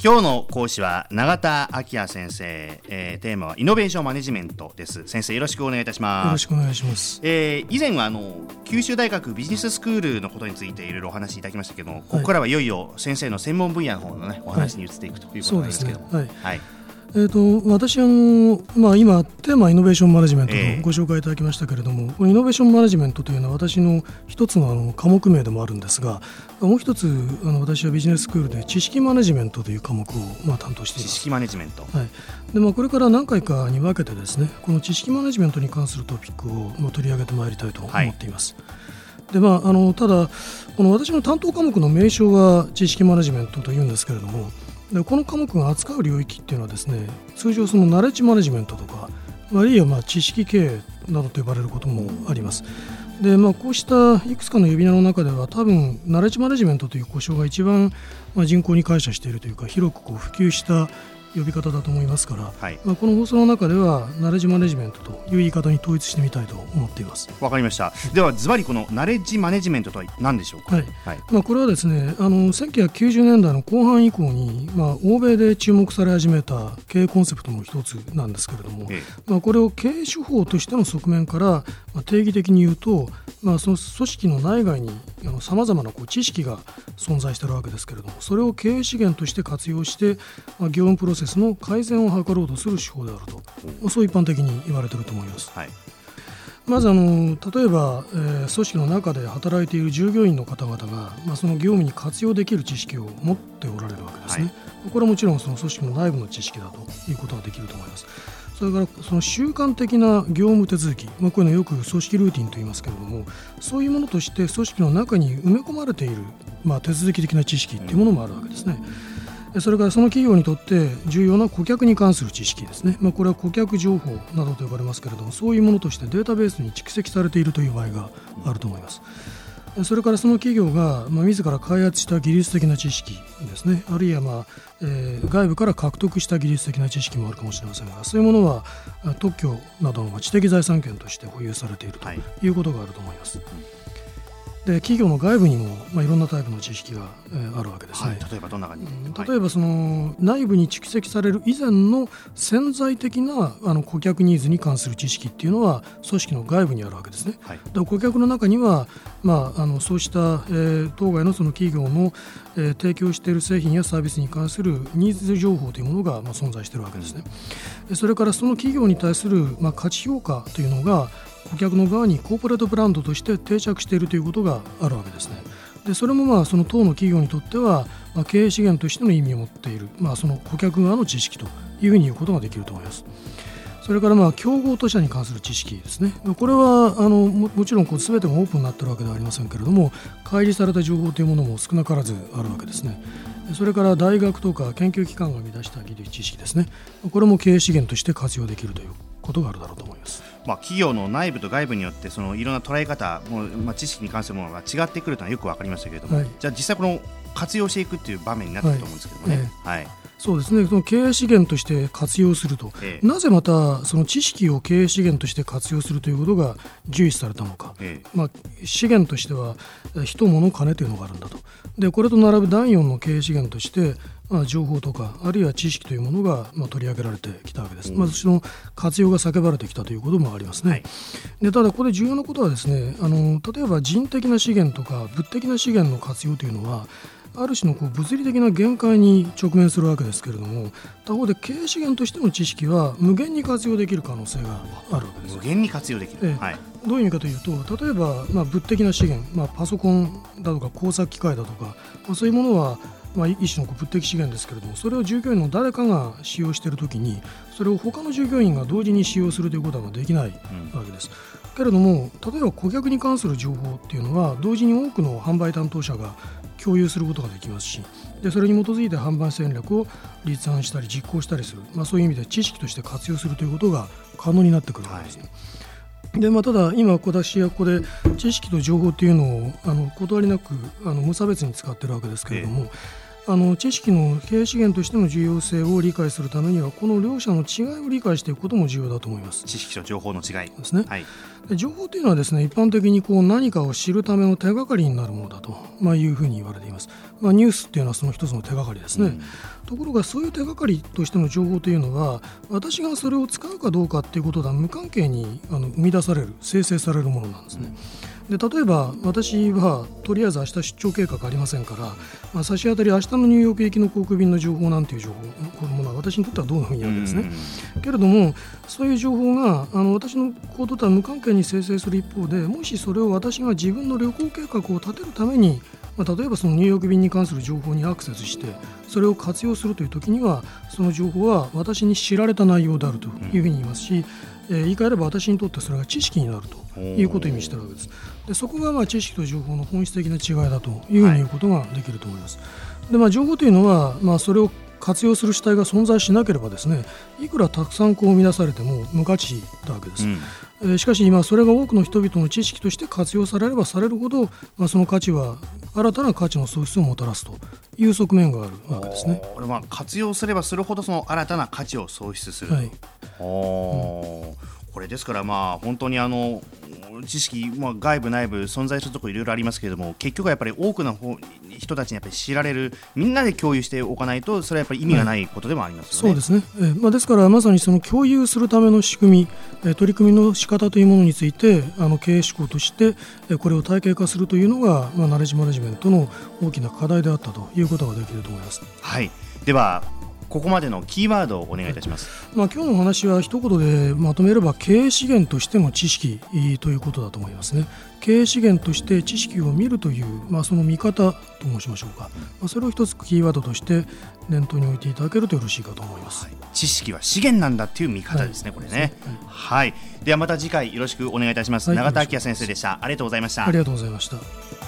今日の講師は永田晃也先生、えー、テーマはイノベーションマネジメントです。先生よろしくお願いいたします。よろしくお願いします、えー、以前はあの九州大学ビジネススクールのことについていろいろお話しいただきましたけども、ここからはいよいよ先生の専門分野の方のねお話に移っていくということなんですけども、はい、はいえーと、私あの、まあ、今、テーマイノベーションマネジメントとご紹介いただきましたけれども、えー、イノベーションマネジメントというのは私の一つのあの科目名でもあるんですがもう一つあの私はビジネススクールで知識マネジメントという科目を、まあ、担当しています。知識マネジメント、はい。でまあ、これから何回かに分けてですねこの知識マネジメントに関するトピックを取り上げてまいりたいと思っています。はいでまあ、あのただ、この私の担当科目の名称は知識マネジメントというんですけれども、でこの科目が扱う領域っていうのはですね通常そのナレッジマネジメントとかあるいはま知識経営などと呼ばれることもあります。でまあ、こうしたいくつかの呼び名の中では多分ナレッジマネジメントという故障が一番ま人口に感謝しているというか広くこう普及した呼び方だと思いますから、はい、まあ、この放送の中ではナレッジマネジメントという言い方に統一してみたいと思っています。わかりました。ではズバリこのナレッジマネジメントとは何でしょうか、はい。はい、まあ、これはですねあの1990年代の後半以降に、まあ、欧米で注目され始めた経営コンセプトの一つなんですけれども、ええ、まあ、これを経営手法としての側面から、まあ、定義的に言うと、まあ、その組織の内外にさまざまなこう知識が存在しているわけですけれどもそれを経営資源として活用して、まあ、業務プロセスの改善を図ろうとする手法であると、まあ、そう一般的に言われていると思います。はい。まずあの例えば、えー、組織の中で働いている従業員の方々が、まあ、その業務に活用できる知識を持っておられるわけですね、はい、これはもちろんその組織の内部の知識だということができると思います。それからその習慣的な業務手続き、まあ、こういうのよく組織ルーティンと言いますけれどもそういうものとして組織の中に埋め込まれている、まあ、手続き的な知識っていうものもあるわけですね。それからその企業にとって重要な顧客に関する知識ですね、まあ、これは顧客情報などと呼ばれますけれどもそういうものとしてデータベースに蓄積されているという場合があると思います。それからその企業が、まあ、自ら開発した技術的な知識ですね、あるいは、まあえー、外部から獲得した技術的な知識もあるかもしれませんが、そういうものは特許などの知的財産権として保有されているということがあると思います。はいで企業の外部にも、まあ、いろんなタイプの知識が、えー、あるわけですね、はい、例えばどんな感じ、例えばその、内部に蓄積される以前の潜在的なあの顧客ニーズに関する知識っていうのは組織の外部にあるわけですね。はい、で顧客の中には、まあ、あのそうした、えー、当該のその企業の、えー、提供している製品やサービスに関するニーズ情報というものが、まあ、存在しているわけですね。それからその企業に対する、まあ、価値評価というのが顧客の側にコーポレートブランドとして定着しているということがあるわけですね。でそれもまあその当の企業にとっては、ま、経営資源としての意味を持っている、まあ、その顧客側の知識というふうに言うことができると思います。それからまあ競合他社に関する知識ですね。これはあのももちろんこう全てがオープンになっているわけではありませんけれども、開示された情報というものも少なからずあるわけですね。それから大学とか研究機関が生み出した技術知識ですね。これも経営資源として活用できるということがあるだろうと思います。まあ、企業の内部と外部によってそのいろんな捉え方もう、まあ、知識に関するものが違ってくるというのはよく分かりましたけれども、はい、じゃあ実際この活用していくっていう場面になってると思うんですけどもね。はい、はい。そうですね。その経営資源として活用すると、ええ、なぜまたその知識を経営資源として活用するということが重視されたのか、え、まあ、資源としては人、物、金というのがあるんだと。でこれと並ぶ第4の経営資源としてまあ、情報とかあるいは知識というものが、まあ、取り上げられてきたわけです、うん、まずその活用が叫ばれてきたということもありますね、はい、でただここで重要なことはですねあの例えば人的な資源とか物的な資源の活用というのはある種のこう物理的な限界に直面するわけですけれども他方で経営資源としての知識は無限に活用できる可能性があるわけです。無限に活用できる、ええ。はい、どういう意味かというと例えば、まあ、物的な資源、まあ、パソコンだとか工作機械だとか、まあ、そういうものはまあ、一種の物的資源ですけれどもそれを従業員の誰かが使用しているときにそれを他の従業員が同時に使用するということはできないわけです。うん、けれども例えば顧客に関する情報っていうのは同時に多くの販売担当者が共有することができますしでそれに基づいて販売戦略を立案したり実行したりする、まあ、そういう意味で知識として活用するということが可能になってくるわけですね。はい。でまあ、ただ、今、私はここで知識と情報というのをあの断りなくあの無差別に使っているわけですけれども、ええあの知識の経営資源としての重要性を理解するためにはこの両者の違いを理解していくことも重要だと思います。知識と情報の違い。ですね、はい、情報というのはですね一般的にこう何かを知るための手がかりになるものだと、まあ、いうふうに言われています、まあ、ニュースっていうのはその一つの手がかりですね、うん、ところがそういう手がかりとしての情報というのは私がそれを使うかどうかっていうこととは無関係にあの生み出される生成されるものなんですね、うんで例えば私はとりあえず明日出張計画ありませんから、まあ、差し当たり明日のニューヨーク行きの航空便の情報なんていう情報このものは私にとってはどうでもいいわけですね。けれどもそういう情報があの私の行動とは無関係に生成する一方でもしそれを私が自分の旅行計画を立てるためにまあ、例えばそのニューヨーク便に関する情報にアクセスしてそれを活用するという時にはその情報は私に知られた内容であるというふうに言いますし、えー、言い換えれば私にとってそれが知識になるということを意味しているわけです。でそこがまあ知識と情報の本質的な違いだというふうに言うことができると思います。でまあ、情報というのは、まあ、それを活用する主体が存在しなければですねいくらたくさんこう生み出されても無価値なわけです、うん、しかし今それが多くの人々の知識として活用されればされるほど、まあ、その価値は新たな価値の創出をもたらすという側面があるわけですね。これは活用すればするほどその新たな価値を創出する。はい、うんこれですからまあ本当にあの知識、まあ、外部内部存在するところいろいろありますけれども結局はやっぱり多くの人たちにやっぱり知られるみんなで共有しておかないとそれはやっぱり意味がないことでもありますよね。そうですね、えまあ、ですからまさにその共有するための仕組み、え取り組みの仕方というものについてあの経営志向としてえこれを体系化するというのが、まあ、ナレッジマネジメントの大きな課題であったということができると思います。はいではここまでのキーワードをお願いいたします、まあ、今日のお話は一言でまとめれば経営資源としての知識ということだと思いますね。経営資源として知識を見るという、まあ、その見方と申しましょうか、まあ、それを一つキーワードとして念頭に置いていただけるとよろしいかと思います、はい、知識は資源なんだっていう見方ですね、はい、これね、はい、はい、ではまた次回よろしくお願いいたします、永田明先生でした。ありがとうございました。ありがとうございました